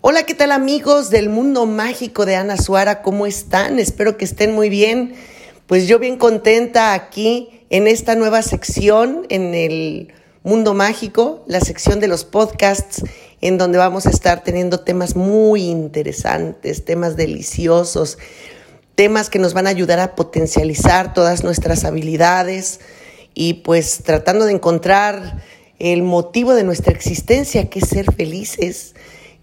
Hola, ¿qué tal amigos del mundo mágico de Ana Suara? ¿Cómo están? Espero que estén muy bien. Pues yo bien contenta aquí en esta nueva sección en el mundo mágico, la sección de los podcasts, en donde vamos a estar teniendo temas muy interesantes, temas deliciosos, temas que nos van a ayudar a potencializar todas nuestras habilidades y pues tratando de encontrar el motivo de nuestra existencia, que es ser felices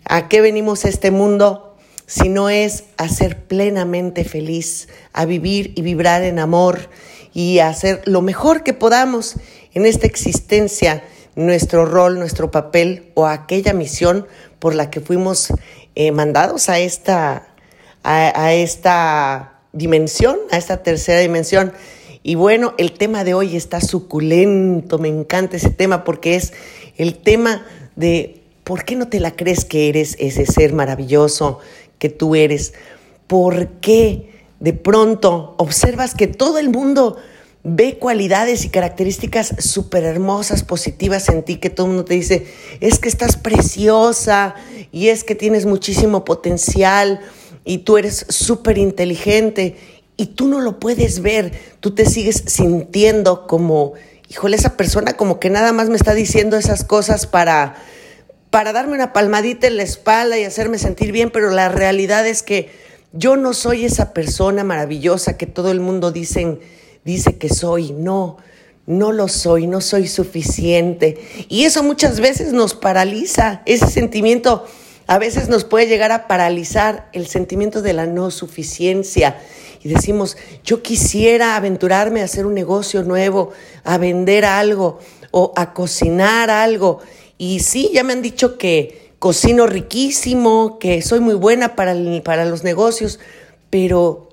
¿A qué venimos a este mundo si no es a ser plenamente feliz, a vivir y vibrar en amor y a hacer lo mejor que podamos en esta existencia, nuestro rol, nuestro papel o aquella misión por la que fuimos eh, mandados a esta, a esta dimensión, a esta tercera dimensión? Y bueno, el tema de hoy está suculento, me encanta ese tema porque es el tema de ¿Por qué no te la crees que eres ese ser maravilloso que tú eres? ¿Por qué de pronto observas que todo el mundo ve cualidades y características súper hermosas, positivas en ti, que todo el mundo te dice, es que estás preciosa y es que tienes muchísimo potencial y tú eres súper inteligente y tú no lo puedes ver, tú te sigues sintiendo como, híjole, esa persona como que nada más me está diciendo esas cosas para para darme una palmadita en la espalda y hacerme sentir bien, pero la realidad es que yo no soy esa persona maravillosa que todo el mundo dice que soy. No, no lo soy, no soy suficiente. Y eso muchas veces nos paraliza. Ese sentimiento a veces nos puede llegar a paralizar el sentimiento de la no suficiencia. Y decimos, yo quisiera aventurarme a hacer un negocio nuevo, a vender algo o a cocinar algo. Y sí, ya me han dicho que cocino riquísimo, que soy muy buena para, para los negocios, pero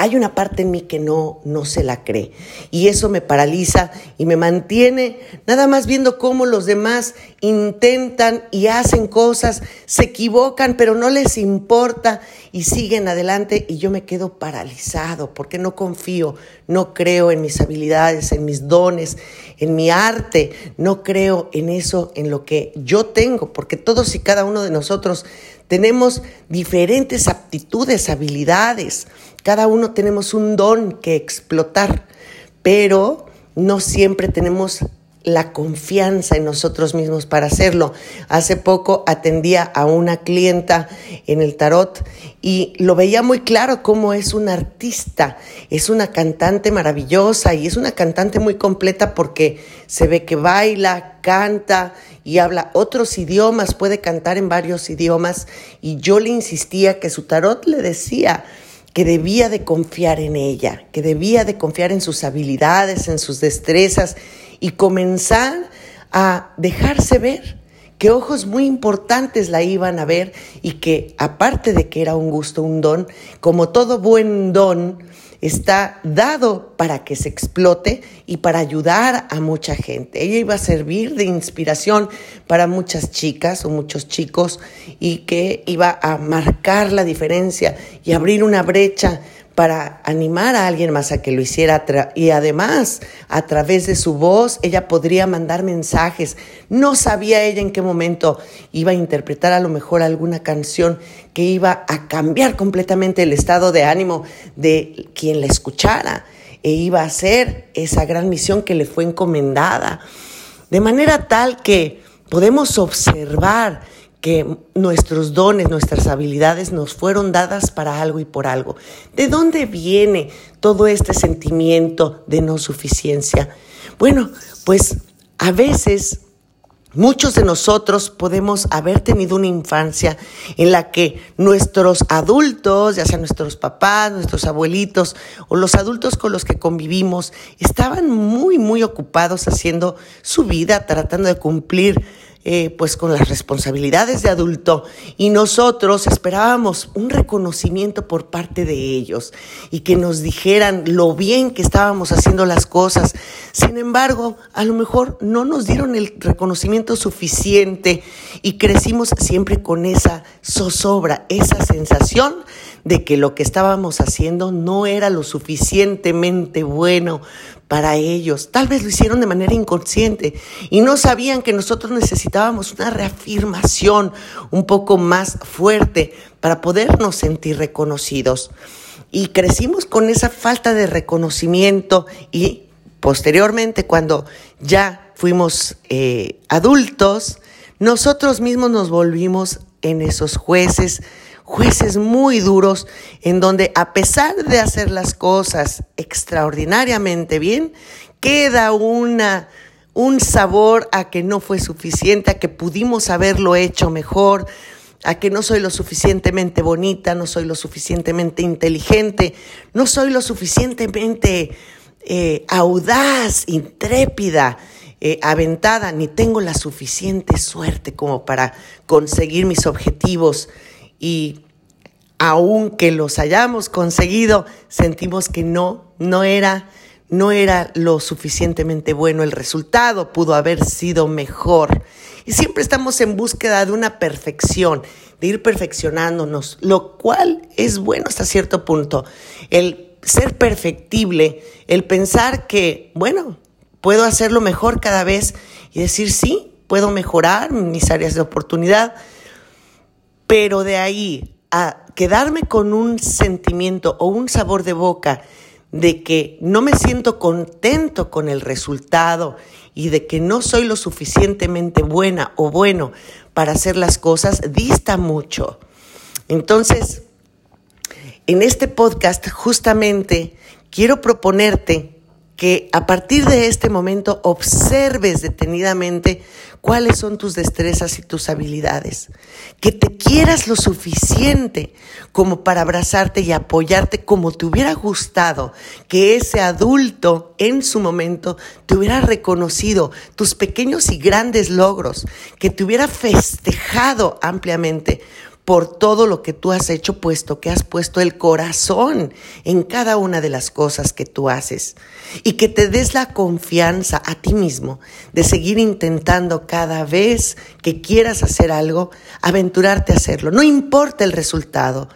hay una parte en mí que no, no se la cree. Y eso me paraliza y me mantiene nada más viendo cómo los demás intentan y hacen cosas, se equivocan, pero no les importa y siguen adelante y yo me quedo paralizado porque no confío, no creo en mis habilidades, en mis dones, en mi arte, no creo en eso, en lo que yo tengo, porque todos y cada uno de nosotros tenemos diferentes aptitudes, habilidades. Cada uno tenemos un don que explotar, pero no siempre tenemos la confianza en nosotros mismos para hacerlo. Hace poco atendía a una clienta en el tarot y lo veía muy claro cómo es un artista, es una cantante maravillosa y es una cantante muy completa porque se ve que baila, canta y habla otros idiomas, puede cantar en varios idiomas y yo le insistía que su tarot le decía, que debía de confiar en ella, que debía de confiar en sus habilidades, en sus destrezas y comenzar a dejarse ver, que ojos muy importantes la iban a ver y que aparte de que era un gusto, un don, como todo buen don, está dado para que se explote y para ayudar a mucha gente. Ella iba a servir de inspiración para muchas chicas o muchos chicos y que iba a marcar la diferencia y abrir una brecha para animar a alguien más a que lo hiciera y además a través de su voz ella podría mandar mensajes. No sabía ella en qué momento iba a interpretar a lo mejor alguna canción que iba a cambiar completamente el estado de ánimo de quien la escuchara e iba a hacer esa gran misión que le fue encomendada. De manera tal que podemos observar que nuestros dones, nuestras habilidades nos fueron dadas para algo y por algo. ¿De dónde viene todo este sentimiento de no suficiencia? Bueno, pues a veces Muchos de nosotros podemos haber tenido una infancia en la que nuestros adultos, ya sean nuestros papás, nuestros abuelitos o los adultos con los que convivimos, estaban muy, muy ocupados haciendo su vida, tratando de cumplir eh, pues con las responsabilidades de adulto y nosotros esperábamos un reconocimiento por parte de ellos y que nos dijeran lo bien que estábamos haciendo las cosas. Sin embargo, a lo mejor no nos dieron el reconocimiento suficiente y crecimos siempre con esa zozobra, esa sensación de que lo que estábamos haciendo no era lo suficientemente bueno para ellos. Tal vez lo hicieron de manera inconsciente y no sabían que nosotros necesitábamos una reafirmación un poco más fuerte para podernos sentir reconocidos. Y crecimos con esa falta de reconocimiento y posteriormente cuando ya fuimos eh, adultos, nosotros mismos nos volvimos en esos jueces, jueces muy duros, en donde a pesar de hacer las cosas extraordinariamente bien, queda una, un sabor a que no fue suficiente, a que pudimos haberlo hecho mejor, a que no soy lo suficientemente bonita, no soy lo suficientemente inteligente, no soy lo suficientemente eh, audaz, intrépida, eh, aventada, ni tengo la suficiente suerte como para conseguir mis objetivos y aunque los hayamos conseguido, sentimos que no, no era, no era lo suficientemente bueno el resultado, pudo haber sido mejor. Y siempre estamos en búsqueda de una perfección, de ir perfeccionándonos, lo cual es bueno hasta cierto punto. El ser perfectible, el pensar que, bueno, puedo hacerlo mejor cada vez y decir, sí, puedo mejorar mis áreas de oportunidad, pero de ahí a quedarme con un sentimiento o un sabor de boca de que no me siento contento con el resultado y de que no soy lo suficientemente buena o bueno para hacer las cosas, dista mucho. Entonces, en este podcast justamente quiero proponerte que a partir de este momento observes detenidamente cuáles son tus destrezas y tus habilidades, que te quieras lo suficiente como para abrazarte y apoyarte como te hubiera gustado que ese adulto en su momento te hubiera reconocido tus pequeños y grandes logros, que te hubiera festejado ampliamente por todo lo que tú has hecho, puesto que has puesto el corazón en cada una de las cosas que tú haces. Y que te des la confianza a ti mismo de seguir intentando cada vez que quieras hacer algo, aventurarte a hacerlo. No importa el resultado.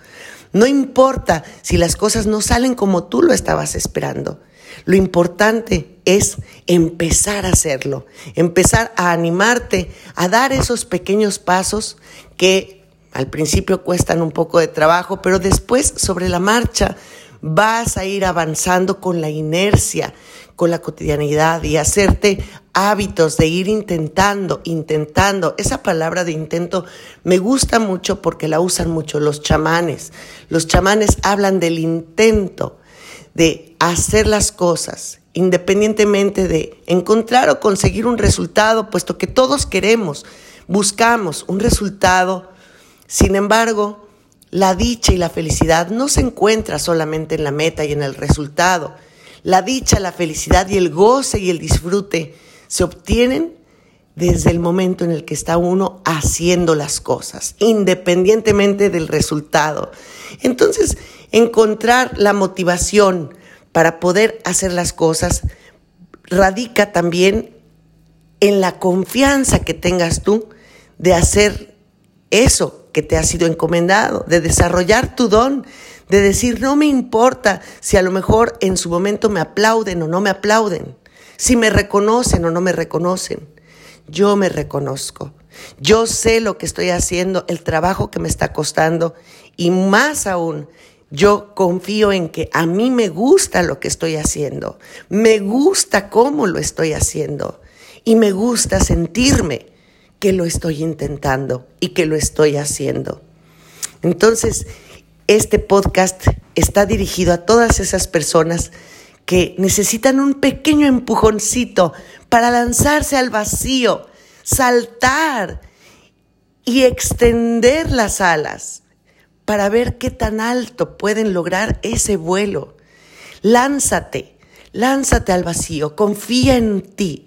No importa si las cosas no salen como tú lo estabas esperando. Lo importante es empezar a hacerlo, empezar a animarte a dar esos pequeños pasos que al principio cuestan un poco de trabajo, pero después sobre la marcha vas a ir avanzando con la inercia, con la cotidianidad y hacerte hábitos de ir intentando, intentando. Esa palabra de intento me gusta mucho porque la usan mucho los chamanes. Los chamanes hablan del intento, de hacer las cosas, independientemente de encontrar o conseguir un resultado, puesto que todos queremos, buscamos un resultado sin embargo, la dicha y la felicidad no se encuentra solamente en la meta y en el resultado. La dicha, la felicidad y el goce y el disfrute se obtienen desde el momento en el que está uno haciendo las cosas, independientemente del resultado. Entonces, encontrar la motivación para poder hacer las cosas radica también en la confianza que tengas tú de hacer eso que te ha sido encomendado, de desarrollar tu don, de decir, no me importa si a lo mejor en su momento me aplauden o no me aplauden, si me reconocen o no me reconocen. Yo me reconozco. Yo sé lo que estoy haciendo, el trabajo que me está costando y más aún, yo confío en que a mí me gusta lo que estoy haciendo, me gusta cómo lo estoy haciendo y me gusta sentirme que lo estoy intentando y que lo estoy haciendo. Entonces, este podcast está dirigido a todas esas personas que necesitan un pequeño empujoncito para lanzarse al vacío, saltar y extender las alas para ver qué tan alto pueden lograr ese vuelo. Lánzate, lánzate al vacío, confía en ti,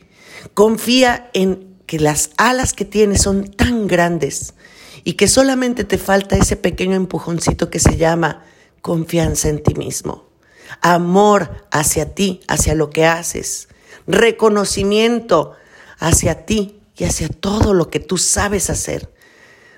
confía en que las alas que tienes son tan grandes y que solamente te falta ese pequeño empujoncito que se llama confianza en ti mismo, amor hacia ti, hacia lo que haces, reconocimiento hacia ti y hacia todo lo que tú sabes hacer.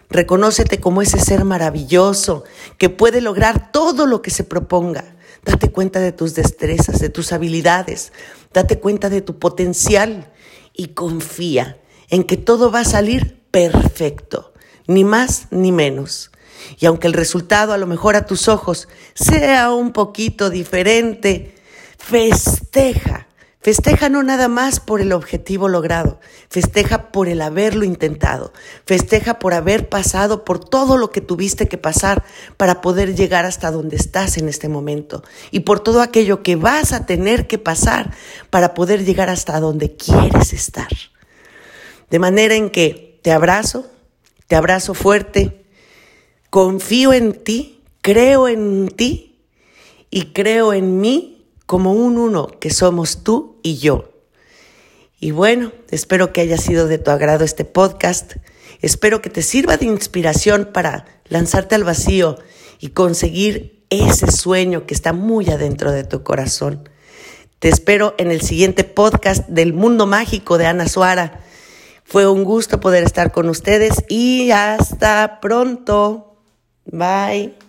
Reconócete como ese ser maravilloso que puede lograr todo lo que se proponga. Date cuenta de tus destrezas, de tus habilidades, date cuenta de tu potencial y confía en que todo va a salir perfecto, ni más ni menos. Y aunque el resultado a lo mejor a tus ojos sea un poquito diferente, festeja Festeja no nada más por el objetivo logrado, festeja por el haberlo intentado, festeja por haber pasado por todo lo que tuviste que pasar para poder llegar hasta donde estás en este momento y por todo aquello que vas a tener que pasar para poder llegar hasta donde quieres estar. De manera en que te abrazo, te abrazo fuerte, confío en ti, creo en ti y creo en mí como un uno que somos tú y yo. Y bueno, espero que haya sido de tu agrado este podcast. Espero que te sirva de inspiración para lanzarte al vacío y conseguir ese sueño que está muy adentro de tu corazón. Te espero en el siguiente podcast del Mundo Mágico de Ana Suara. Fue un gusto poder estar con ustedes y hasta pronto. Bye.